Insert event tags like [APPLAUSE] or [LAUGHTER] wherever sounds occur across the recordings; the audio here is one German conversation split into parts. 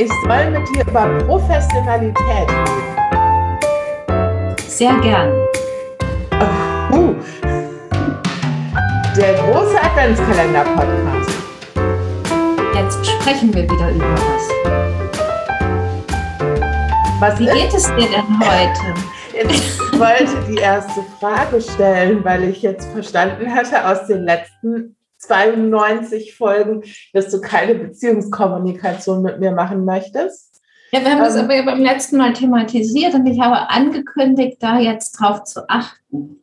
Ich soll mit dir über Professionalität reden. Sehr gern. Uh, der große Adventskalender-Podcast. Jetzt sprechen wir wieder über was. Was Wie ist? geht es dir denn heute? Ich wollte die erste Frage stellen, weil ich jetzt verstanden hatte aus den letzten 92 Folgen, dass du keine Beziehungskommunikation mit mir machen möchtest. Ja, wir haben das Ähm. aber ja beim letzten Mal thematisiert und ich habe angekündigt, da jetzt drauf zu achten.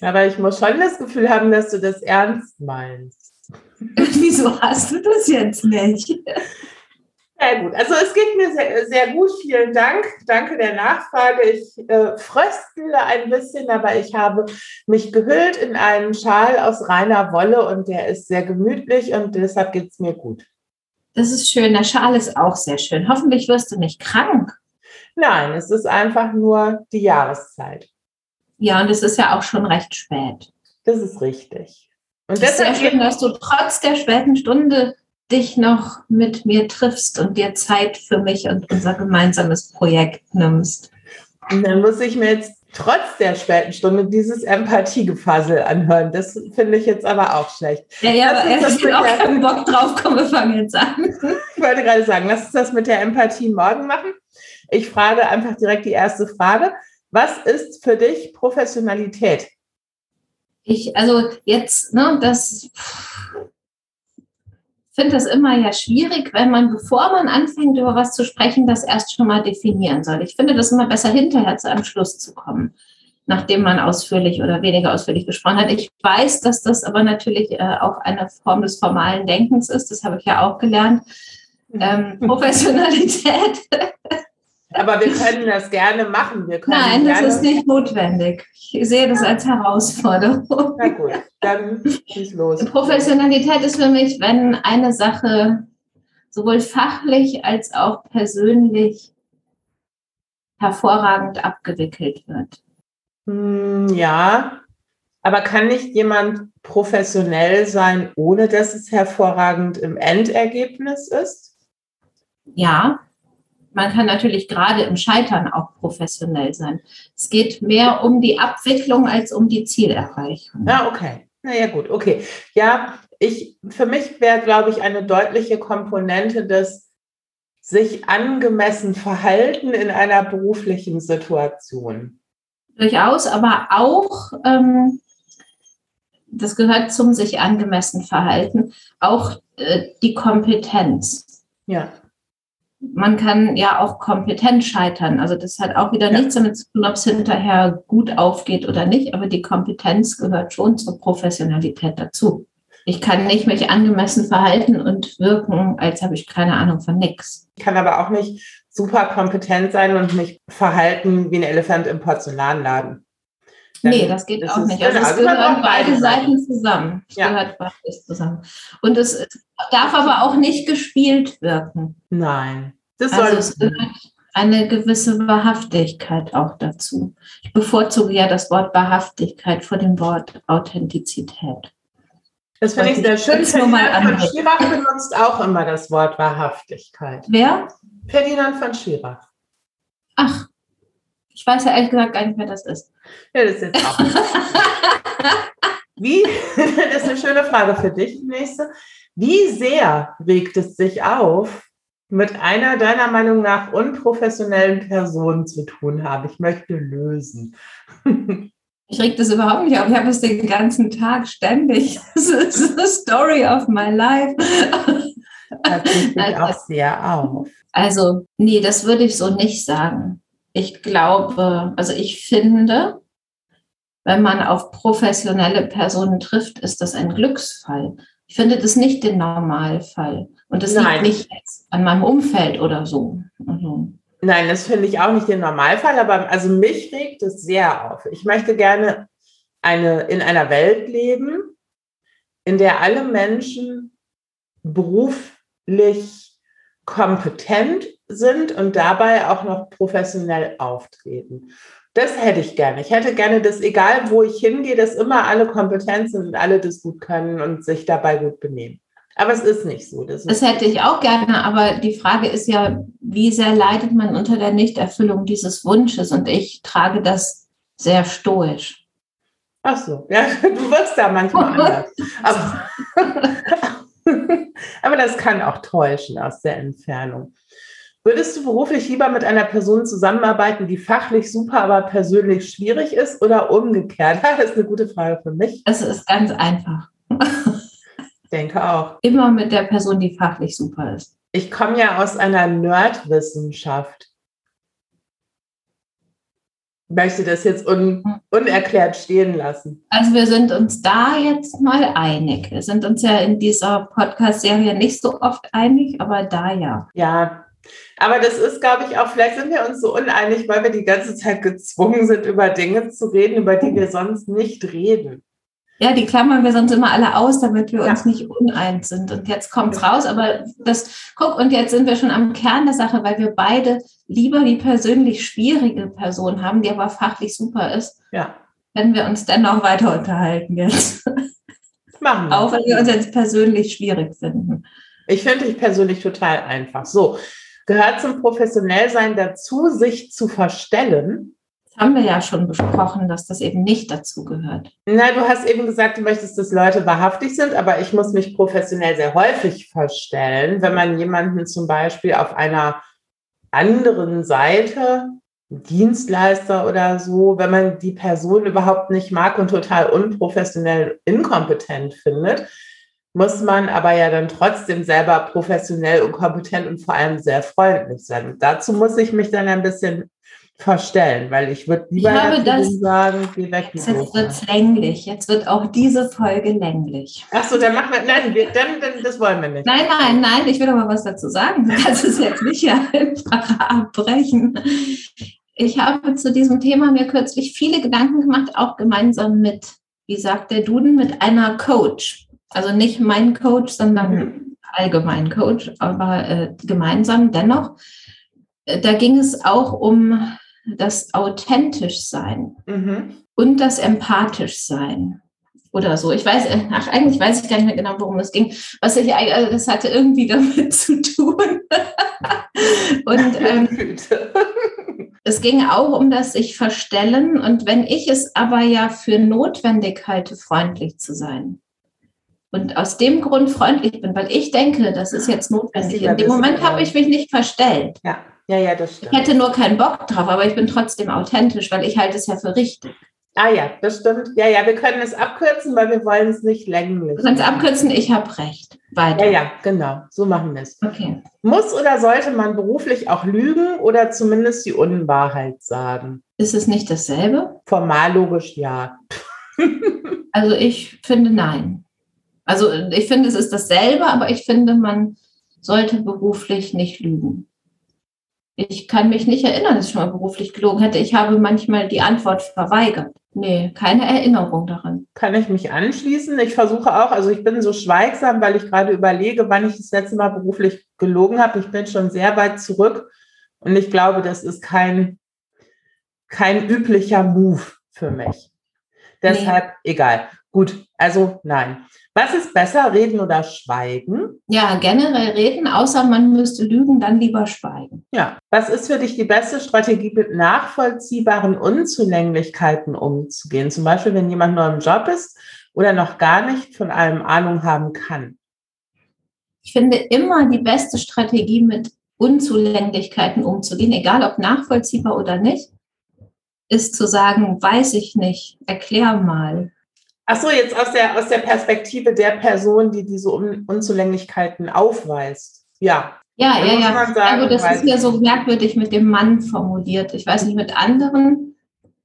Aber ich muss schon das Gefühl haben, dass du das ernst meinst. [LAUGHS] Wieso hast du das jetzt nicht? [LAUGHS] Sehr gut. Also es geht mir sehr, sehr gut. Vielen Dank. Danke der Nachfrage. Ich äh, fröstle ein bisschen, aber ich habe mich gehüllt in einen Schal aus reiner Wolle und der ist sehr gemütlich und deshalb geht es mir gut. Das ist schön. Der Schal ist auch sehr schön. Hoffentlich wirst du nicht krank. Nein, es ist einfach nur die Jahreszeit. Ja, und es ist ja auch schon recht spät. Das ist richtig. Und Es ist sehr deshalb schön, dass du trotz der späten Stunde dich noch mit mir triffst und dir Zeit für mich und unser gemeinsames Projekt nimmst. Und dann muss ich mir jetzt trotz der späten Stunde dieses Empathiegefassel anhören. Das finde ich jetzt aber auch schlecht. Ja, ja, aber ich habe auch keinen Bock drauf. Komm, wir fangen jetzt an. Ich wollte gerade sagen, lass uns das mit der Empathie morgen machen. Ich frage einfach direkt die erste Frage. Was ist für dich Professionalität? Ich, also jetzt, ne, das finde das immer ja schwierig, wenn man, bevor man anfängt, über was zu sprechen, das erst schon mal definieren soll. Ich finde das immer besser, hinterher zu einem Schluss zu kommen, nachdem man ausführlich oder weniger ausführlich gesprochen hat. Ich weiß, dass das aber natürlich äh, auch eine Form des formalen Denkens ist. Das habe ich ja auch gelernt. Ähm, Professionalität. [LAUGHS] Aber wir können das gerne machen. Wir können Nein, das ist nicht notwendig. Ich sehe das als Herausforderung. Na gut, dann schieß los. Professionalität ist für mich, wenn eine Sache sowohl fachlich als auch persönlich hervorragend abgewickelt wird. Hm, ja, aber kann nicht jemand professionell sein, ohne dass es hervorragend im Endergebnis ist? Ja, man kann natürlich gerade im Scheitern auch professionell sein. Es geht mehr um die Abwicklung als um die Zielerreichung. Ja, okay. Na ja, gut, okay. Ja, ich, für mich wäre, glaube ich, eine deutliche Komponente des sich angemessen verhalten in einer beruflichen Situation. Durchaus, aber auch, ähm, das gehört zum sich angemessen Verhalten, auch äh, die Kompetenz. Ja. Man kann ja auch kompetent scheitern. Also das hat auch wieder Ja. nichts damit zu tun, ob es hinterher gut aufgeht oder nicht, aber die Kompetenz gehört schon zur Professionalität dazu. Ich kann nicht mich angemessen verhalten und wirken, als habe ich keine Ahnung von nix. Ich kann aber auch nicht super kompetent sein und mich verhalten wie ein Elefant im Porzellanladen. Dann nee, das geht ist auch nicht. Also es also gehören beide Seiten. Zusammen. Es Ja. gehört beides zusammen. Und es darf aber auch nicht gespielt wirken. Nein, das Also soll es gehört eine gewisse Wahrhaftigkeit auch dazu. Ich bevorzuge ja das Wort Wahrhaftigkeit vor dem Wort Authentizität. Das finde ich sehr schön. Ferdinand von Schirach benutzt auch immer das Wort Wahrhaftigkeit. Wer? Ferdinand von Schirach. Ach, ich weiß ja ehrlich gesagt gar nicht, wer das ist. Ja, das ist jetzt auch. [LAUGHS] Wie, [LAUGHS] das ist eine schöne Frage für dich, nächste. Wie sehr regt es sich auf, mit einer deiner Meinung nach unprofessionellen Person zu tun haben? Ich möchte lösen. [LAUGHS] Ich reg das überhaupt nicht auf. Ich habe es den ganzen Tag ständig. Das ist the story of my life. Das regt mich Also- auch sehr auf. Also, nee, das würde ich so nicht sagen. Ich glaube, also ich finde, wenn man auf professionelle Personen trifft, ist das ein Glücksfall. Ich finde das nicht den Normalfall. Und das Nein. liegt nicht an meinem Umfeld oder so. Also, Nein, das finde ich auch nicht den Normalfall, aber also mich regt es sehr auf. Ich möchte gerne eine, in einer Welt leben, in der alle Menschen beruflich kompetent sind und dabei auch noch professionell auftreten. Das hätte ich gerne. Ich hätte gerne, dass egal wo ich hingehe, dass immer alle kompetent sind und alle das gut können und sich dabei gut benehmen. Aber es ist nicht so. Das, das hätte ich auch gerne, aber die Frage ist ja, wie sehr leidet man unter der Nichterfüllung dieses Wunsches? Und ich trage das sehr stoisch. Ach so, ja, [LAUGHS] du wirkst da manchmal [LAUGHS] anders. Aber, [LAUGHS] [LAUGHS] aber das kann auch täuschen aus der Entfernung. Würdest du beruflich lieber mit einer Person zusammenarbeiten, die fachlich super, aber persönlich schwierig ist oder umgekehrt? [LAUGHS] Das ist eine gute Frage für mich. Es ist ganz einfach. Ich denke auch. Immer mit der Person, die fachlich super ist. Ich komme ja aus einer Nerdwissenschaft. Ich möchte das jetzt un unerklärt stehen lassen. Also wir sind uns da jetzt mal einig. Wir sind uns ja in dieser Podcast-Serie nicht so oft einig, aber da ja. Ja, aber das ist, glaube ich, auch, vielleicht sind wir uns so uneinig, weil wir die ganze Zeit gezwungen sind, über Dinge zu reden, über die wir sonst nicht reden. Ja, die klammern wir sonst immer alle aus, damit wir ja. uns nicht uneins sind. Und jetzt kommt es raus, aber das, guck, und jetzt sind wir schon am Kern der Sache, weil wir beide lieber die persönlich schwierige Person haben, die aber fachlich super ist. Ja. Wenn wir uns dennoch weiter unterhalten jetzt. Machen wir. Auch wenn wir uns jetzt persönlich schwierig finden. Ich finde dich persönlich total einfach. So, gehört zum Professionellsein dazu, sich zu verstellen. Haben wir ja schon besprochen, dass das eben nicht dazu gehört. Na, du hast eben gesagt, du möchtest, dass Leute wahrhaftig sind, aber ich muss mich professionell sehr häufig verstellen, wenn man jemanden zum Beispiel auf einer anderen Seite, Dienstleister oder so, wenn man die Person überhaupt nicht mag und total unprofessionell inkompetent findet, muss man aber ja dann trotzdem selber professionell und kompetent und vor allem sehr freundlich sein. Dazu muss ich mich dann ein bisschen verstellen, weil ich würde lieber ich das, sagen, geh weg. Jetzt wird es länglich. Jetzt wird auch diese Folge länglich. Ach so, dann machen wir, nein, wir, dann, dann, das wollen wir nicht. Nein, nein, nein, ich will aber was dazu sagen. Du kannst es jetzt nicht einfach abbrechen. Ich habe zu diesem Thema mir kürzlich viele Gedanken gemacht, auch gemeinsam mit, wie sagt der Duden, mit einer Coach. Also nicht mein Coach, sondern mhm. allgemein Coach, aber äh, gemeinsam dennoch. Äh, da ging es auch um das authentisch sein mhm. und das empathisch sein oder so. Ich weiß, äh, ach, eigentlich weiß ich gar nicht mehr genau, worum es ging. Was ich, also das hatte irgendwie damit [LAUGHS] zu tun. und [LAUGHS] ähm, [LAUGHS] es ging auch um das sich verstellen. Und wenn ich es aber ja für notwendig halte, freundlich zu sein, und aus dem Grund freundlich bin, weil ich denke, das ist jetzt notwendig. In dem Moment habe ich mich nicht verstellt. Ja, ja, ja, das stimmt. Ich hätte nur keinen Bock drauf, aber ich bin trotzdem authentisch, weil ich halte es ja für richtig. Ah ja, das stimmt. Ja, ja, wir können es abkürzen, weil wir wollen es nicht länglich. Du kannst abkürzen, ich habe recht. Weiter. Ja, ja, genau. So machen wir es. Okay. Muss oder sollte man beruflich auch lügen oder zumindest die Unwahrheit sagen? Ist es nicht dasselbe? Formal logisch ja. [LAUGHS] also ich finde nein. Also ich finde, es ist dasselbe, aber ich finde, man sollte beruflich nicht lügen. Ich kann mich nicht erinnern, dass ich schon mal beruflich gelogen hätte. Ich habe manchmal die Antwort verweigert. Nee, keine Erinnerung daran. Kann ich mich anschließen? Ich versuche auch, also ich bin so schweigsam, weil ich gerade überlege, wann ich das letzte Mal beruflich gelogen habe. Ich bin schon sehr weit zurück und ich glaube, das ist kein, kein üblicher Move für mich. Deshalb nee. egal. Gut, also nein. Was ist besser, reden oder schweigen? Ja, generell reden, außer man müsste lügen, dann lieber schweigen. Ja. Was ist für dich die beste Strategie, mit nachvollziehbaren Unzulänglichkeiten umzugehen? Zum Beispiel, wenn jemand neu im Job ist oder noch gar nicht von allem Ahnung haben kann. Ich finde immer die beste Strategie, mit Unzulänglichkeiten umzugehen, egal ob nachvollziehbar oder nicht, ist zu sagen, weiß ich nicht, erklär mal Ach so, jetzt aus der, aus der Perspektive der Person, die diese Un Unzulänglichkeiten aufweist. Ja. Ja, ja, ja. Sagen, also das ist ja so merkwürdig mit dem Mann formuliert. Ich weiß nicht, mit anderen,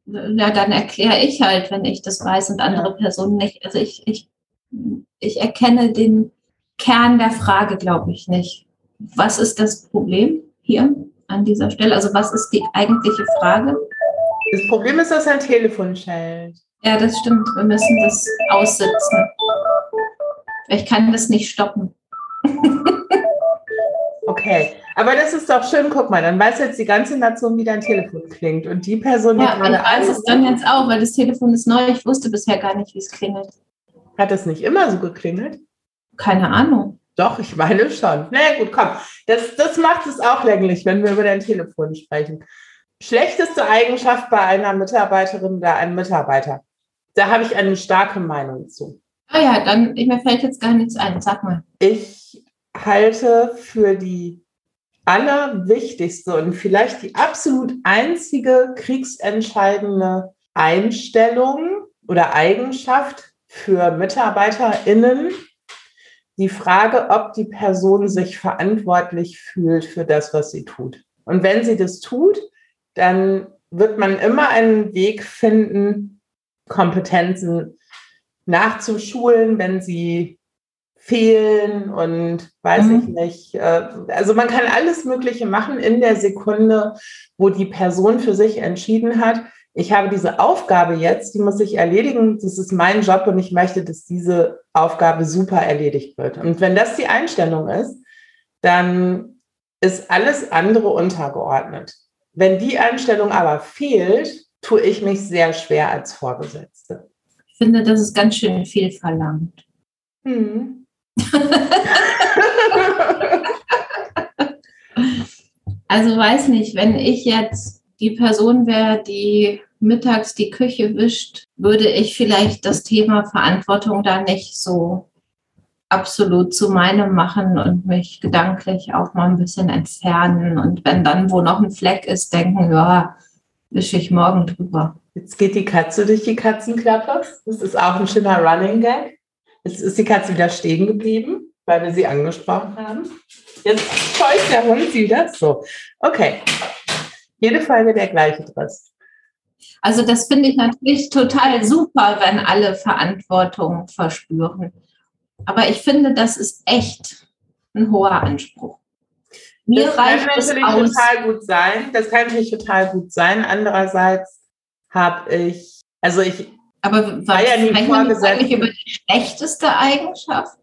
ja, dann erkläre ich halt, wenn ich das weiß und andere Personen nicht. Also ich, ich, ich erkenne den Kern der Frage, glaube ich, nicht. Was ist das Problem hier an dieser Stelle? Also was ist die eigentliche Frage? Das Problem ist, dass ein Telefon schellt. Ja, das stimmt. Wir müssen das aussitzen. Ich kann das nicht stoppen. [LAUGHS] okay, aber das ist doch schön. Guck mal, dann weiß jetzt die ganze Nation, wie dein Telefon klingt. Und die Person, die ja, gerade. Ich weiß es dann jetzt auch, weil das Telefon ist neu. Ich wusste bisher gar nicht, wie es klingelt. Hat es nicht immer so geklingelt? Keine Ahnung. Doch, ich meine schon. Na naja, gut, komm. Das, das macht es auch länglich, wenn wir über dein Telefon sprechen. Schlechteste Eigenschaft bei einer Mitarbeiterin oder einem Mitarbeiter. Da habe ich eine starke Meinung zu. Ah ja, dann mir fällt jetzt gar nichts ein. Sag mal. Ich halte für die allerwichtigste und vielleicht die absolut einzige kriegsentscheidende Einstellung oder Eigenschaft für MitarbeiterInnen die Frage, ob die Person sich verantwortlich fühlt für das, was sie tut. Und wenn sie das tut, dann wird man immer einen Weg finden, Kompetenzen nachzuschulen, wenn sie fehlen und weiß mhm. ich nicht. Äh, also man kann alles Mögliche machen in der Sekunde, wo die Person für sich entschieden hat, ich habe diese Aufgabe jetzt, die muss ich erledigen, das ist mein Job und ich möchte, dass diese Aufgabe super erledigt wird. Und wenn das die Einstellung ist, dann ist alles andere untergeordnet. Wenn die Einstellung aber fehlt, tue ich mich sehr schwer als Vorgesetzte. Ich finde, das ist ganz schön viel verlangt. Hm. [LAUGHS] also weiß nicht, wenn ich jetzt die Person wäre, die mittags die Küche wischt, würde ich vielleicht das Thema Verantwortung da nicht so absolut zu meinem machen und mich gedanklich auch mal ein bisschen entfernen. Und wenn dann wo noch ein Fleck ist, denken, ja, wische ich morgen drüber. Jetzt geht die Katze durch die Katzenklappe. Das ist auch ein schöner Running Gag. Jetzt ist die Katze wieder stehen geblieben, weil wir sie angesprochen haben. Jetzt scheucht der Hund sie wieder. So, okay. Jede Folge der gleiche Driss. Also das finde ich natürlich total super, wenn alle Verantwortung verspüren. Aber ich finde, das ist echt ein hoher Anspruch. Mir das reicht kann natürlich aus. total gut sein. Das kann natürlich total gut sein. Andererseits habe ich, also ich aber war ja nie eigentlich über die schlechteste Eigenschaft?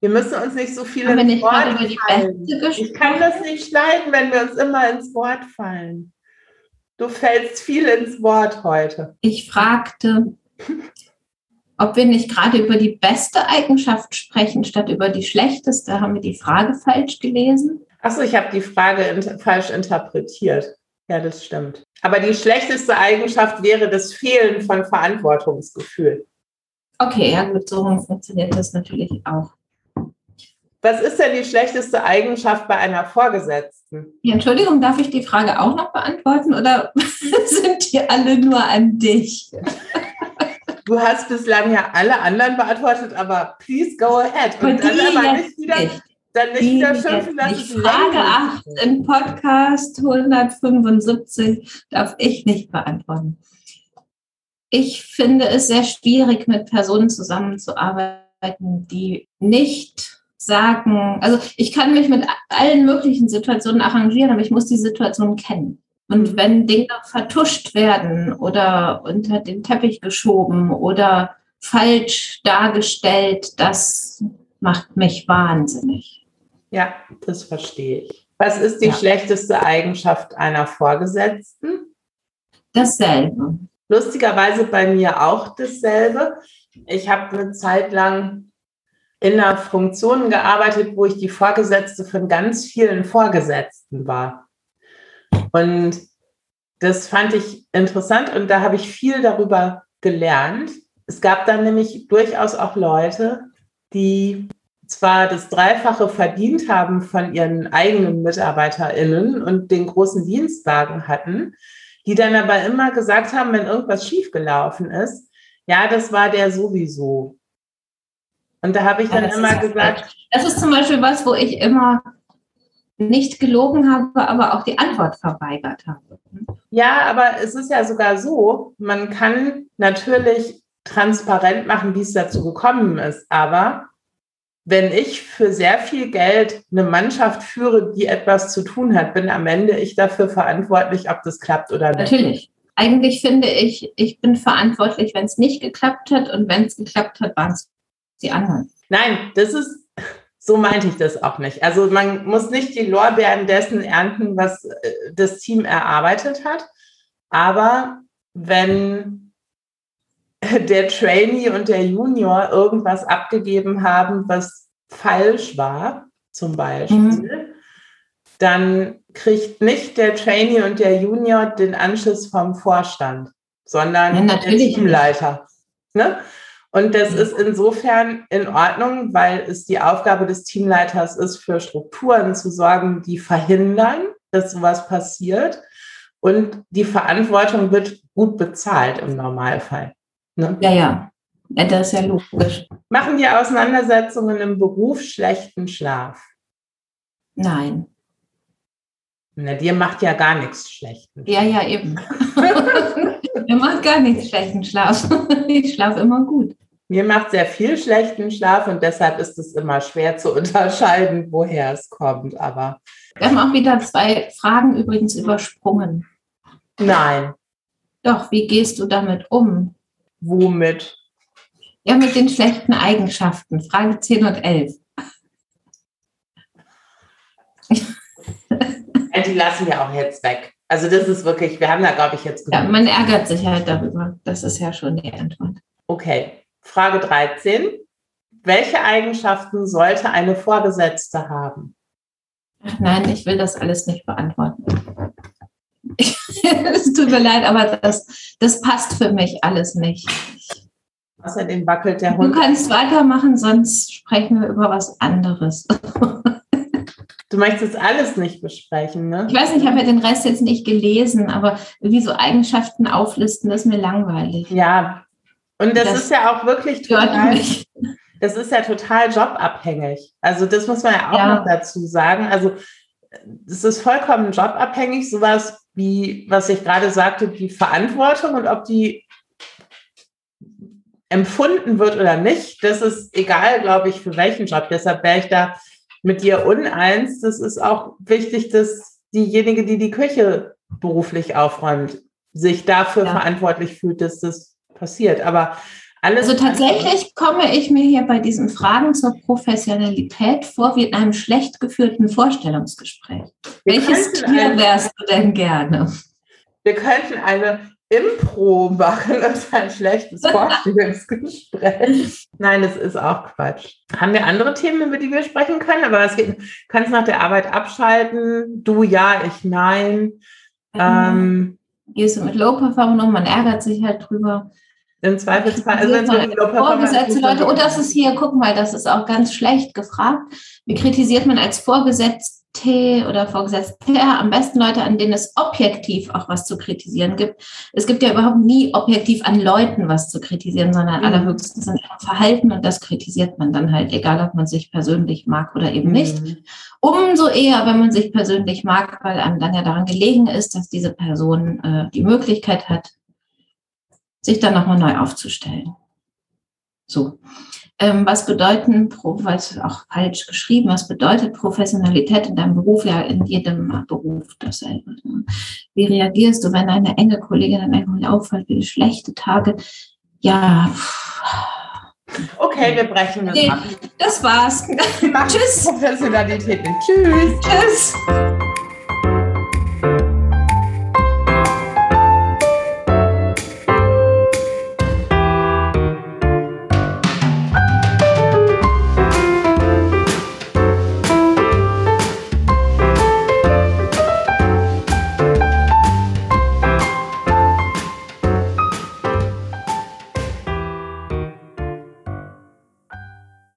Wir müssen uns nicht so viel ins Wort fallen. Ich kann das nicht schneiden, wenn wir uns immer ins Wort fallen. Du fällst viel ins Wort heute. Ich fragte, ob wir nicht gerade über die beste Eigenschaft sprechen, statt über die schlechteste. Haben wir die Frage falsch gelesen? Achso, ich habe die Frage in, falsch interpretiert. Ja, das stimmt. Aber die schlechteste Eigenschaft wäre das Fehlen von Verantwortungsgefühl. Okay, ja gut, so funktioniert das natürlich auch. Was ist denn die schlechteste Eigenschaft bei einer Vorgesetzten? Ja, Entschuldigung, darf ich die Frage auch noch beantworten oder [LAUGHS] sind die alle nur an dich? Du hast bislang ja alle anderen beantwortet, aber please go ahead. Und dann aber nicht wieder, nicht. Dann nicht die wieder schimpfen, dass Die Frage 8 im Podcast 175 darf ich nicht beantworten. Ich finde es sehr schwierig, mit Personen zusammenzuarbeiten, die nicht sagen, also ich kann mich mit allen möglichen Situationen arrangieren, aber ich muss die Situation kennen. Und mhm. wenn Dinge vertuscht werden oder unter den Teppich geschoben oder falsch dargestellt, das macht mich wahnsinnig. Ja, das verstehe ich. Was ist die ja. schlechteste Eigenschaft einer Vorgesetzten? Dasselbe. Lustigerweise bei mir auch dasselbe. Ich habe eine Zeit lang in einer Funktion gearbeitet, wo ich die Vorgesetzte von ganz vielen Vorgesetzten war. Und das fand ich interessant und da habe ich viel darüber gelernt. Es gab dann nämlich durchaus auch Leute, die zwar das Dreifache verdient haben von ihren eigenen MitarbeiterInnen und den großen Dienstwagen hatten, die dann aber immer gesagt haben, wenn irgendwas schiefgelaufen ist, ja, das war der sowieso. Und da habe ich dann ja, immer gesagt. Das ist zum Beispiel was, wo ich immer nicht gelogen habe, aber auch die Antwort verweigert habe. Ja, aber es ist ja sogar so, man kann natürlich transparent machen, wie es dazu gekommen ist. Aber wenn ich für sehr viel Geld eine Mannschaft führe, die etwas zu tun hat, bin am Ende ich dafür verantwortlich, ob das klappt oder nicht. Natürlich. Eigentlich finde ich, ich bin verantwortlich, wenn es nicht geklappt hat und wenn es geklappt hat, waren es die anderen. Nein, das ist, so meinte ich das auch nicht. Also man muss nicht die Lorbeeren dessen ernten, was äh, das Team erarbeitet hat. Aber wenn der Trainee und der Junior irgendwas abgegeben haben, was falsch war, zum Beispiel, mhm. dann kriegt nicht der Trainee und der Junior den Anschluss vom Vorstand, sondern ja, der Teamleiter. Ne? Und das ist insofern in Ordnung, weil es die Aufgabe des Teamleiters ist, für Strukturen zu sorgen, die verhindern, dass sowas passiert. Und die Verantwortung wird gut bezahlt im Normalfall. Ne? Ja, ja. Ja, das ist ja logisch. Machen die Auseinandersetzungen im Beruf schlechten Schlaf? Nein. Na, dir macht ja gar nichts schlechten. Ja, ja, eben. [LAUGHS] Mir macht gar nichts schlechten Schlaf. [LAUGHS] Ich schlafe immer gut. Mir macht sehr viel schlechten Schlaf und deshalb ist es immer schwer zu unterscheiden, woher es kommt. Aber wir haben auch wieder zwei Fragen übrigens übersprungen. Nein. Doch, wie gehst du damit um? Womit? Ja, mit den schlechten Eigenschaften. Frage 10 und 11. die lassen wir auch jetzt weg. Also das ist wirklich, wir haben da, glaube ich, jetzt. Ja, man ärgert sich halt darüber. Das ist ja schon die Antwort. Okay. Frage 13. Welche Eigenschaften sollte eine Vorgesetzte haben? Ach nein, ich will das alles nicht beantworten. [LAUGHS] es tut mir leid, aber das, das passt für mich alles nicht. Außerdem wackelt der Hund. Du kannst weitermachen, sonst sprechen wir über was anderes. [LAUGHS] Du möchtest alles nicht besprechen, ne? Ich weiß nicht, ich habe ja den Rest jetzt nicht gelesen, aber wie so Eigenschaften auflisten, ist mir langweilig. Ja, und das, das ist ja auch wirklich total, das ist ja total jobabhängig. Also das muss man ja auch ja. noch dazu sagen. Also es ist vollkommen jobabhängig, sowas wie, was ich gerade sagte, die Verantwortung und ob die empfunden wird oder nicht, das ist egal, glaube ich, für welchen Job. Deshalb wäre ich da mit dir uneins. Das ist auch wichtig, dass diejenige, die die Küche beruflich aufräumt, sich dafür ja. verantwortlich fühlt, dass das passiert. Aber alles also tatsächlich komme ich mir hier bei diesen Fragen zur Professionalität vor wie in einem schlecht geführten Vorstellungsgespräch. Wir Welches Tier wärst du denn gerne? Wir könnten eine Impro machen und ein schlechtes [LAUGHS] Vorstellungsgespräch. Nein, das ist auch Quatsch. Haben wir andere Themen, über die wir sprechen können? Aber es geht, kannst nach der Arbeit abschalten. Du ja, ich nein. Ähm, Gehst du mit Low Performance um, man ärgert sich halt drüber. Im Zweifelsfall, also wenn man Vorgesetzte Leute, und das ist hier, guck mal, das ist auch ganz schlecht gefragt. Wie kritisiert man als Vorgesetzte oder Vorgesetzte am besten Leute, an denen es objektiv auch was zu kritisieren gibt. Es gibt ja überhaupt nie objektiv an Leuten was zu kritisieren, sondern mhm. allerhöchstens an ihrem Verhalten und das kritisiert man dann halt, egal ob man sich persönlich mag oder eben mhm. nicht. Umso eher, wenn man sich persönlich mag, weil einem dann ja daran gelegen ist, dass diese Person äh, die Möglichkeit hat, sich dann nochmal neu aufzustellen. So. Ähm, was bedeuten, es auch falsch geschrieben, was bedeutet Professionalität in deinem Beruf? Ja, in jedem Beruf dasselbe. Wie reagierst du, wenn eine enge Kollegin dann irgendwie auffällt, wie schlechte Tage? Ja. Okay, wir brechen das nee, ab. Das war's. Tschüss. Professionalität. Tschüss. Tschüss.